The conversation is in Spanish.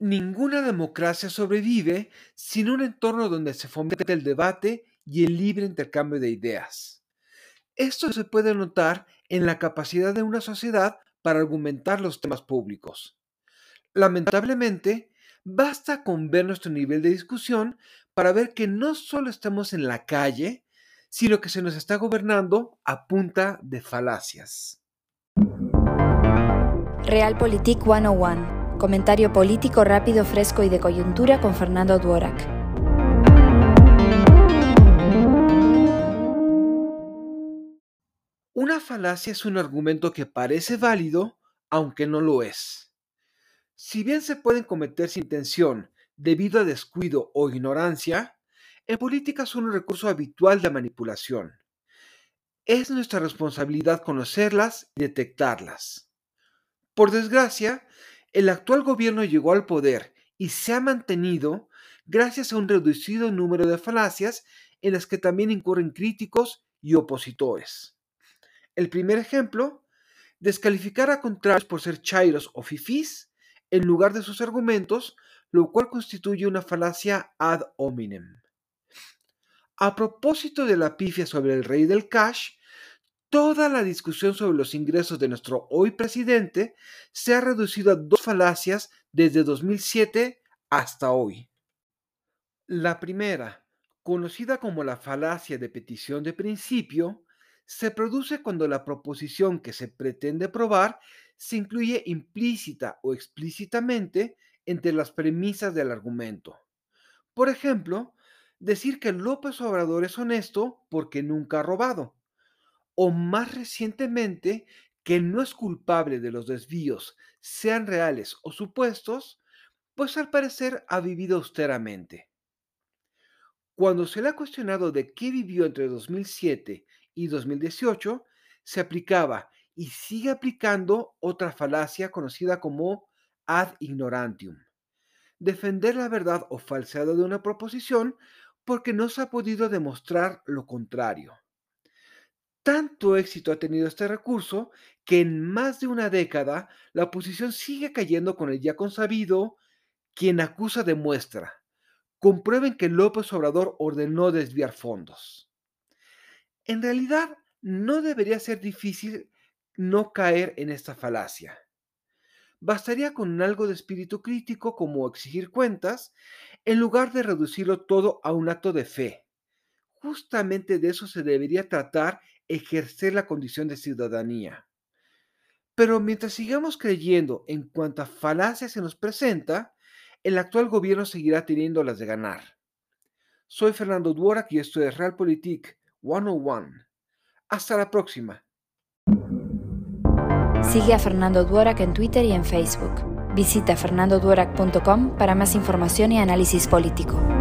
Ninguna democracia sobrevive sin un entorno donde se fomente el debate y el libre intercambio de ideas. Esto se puede notar en la capacidad de una sociedad para argumentar los temas públicos. Lamentablemente, basta con ver nuestro nivel de discusión para ver que no solo estamos en la calle, sino que se nos está gobernando a punta de falacias. Realpolitik 101 Comentario político rápido, fresco y de coyuntura con Fernando Duorak. Una falacia es un argumento que parece válido, aunque no lo es. Si bien se pueden cometer sin intención debido a descuido o ignorancia, en política son un recurso habitual de manipulación. Es nuestra responsabilidad conocerlas y detectarlas. Por desgracia, el actual gobierno llegó al poder y se ha mantenido gracias a un reducido número de falacias en las que también incurren críticos y opositores. El primer ejemplo, descalificar a contrarios por ser chairos o fifís en lugar de sus argumentos, lo cual constituye una falacia ad hominem. A propósito de la pifia sobre el rey del cash, Toda la discusión sobre los ingresos de nuestro hoy presidente se ha reducido a dos falacias desde 2007 hasta hoy. La primera, conocida como la falacia de petición de principio, se produce cuando la proposición que se pretende probar se incluye implícita o explícitamente entre las premisas del argumento. Por ejemplo, decir que López Obrador es honesto porque nunca ha robado o más recientemente que no es culpable de los desvíos, sean reales o supuestos, pues al parecer ha vivido austeramente. Cuando se le ha cuestionado de qué vivió entre 2007 y 2018, se aplicaba y sigue aplicando otra falacia conocida como ad ignorantium. Defender la verdad o falsedad de una proposición porque no se ha podido demostrar lo contrario. Tanto éxito ha tenido este recurso que en más de una década la oposición sigue cayendo con el ya consabido quien acusa demuestra. Comprueben que López Obrador ordenó desviar fondos. En realidad, no debería ser difícil no caer en esta falacia. Bastaría con algo de espíritu crítico como exigir cuentas, en lugar de reducirlo todo a un acto de fe. Justamente de eso se debería tratar ejercer la condición de ciudadanía. Pero mientras sigamos creyendo en cuanta falacia se nos presenta, el actual gobierno seguirá teniendo las de ganar. Soy Fernando Duorak y esto es Realpolitik 101. Hasta la próxima. Sigue a Fernando Duorak en Twitter y en Facebook. Visita fernandoduorak.com para más información y análisis político.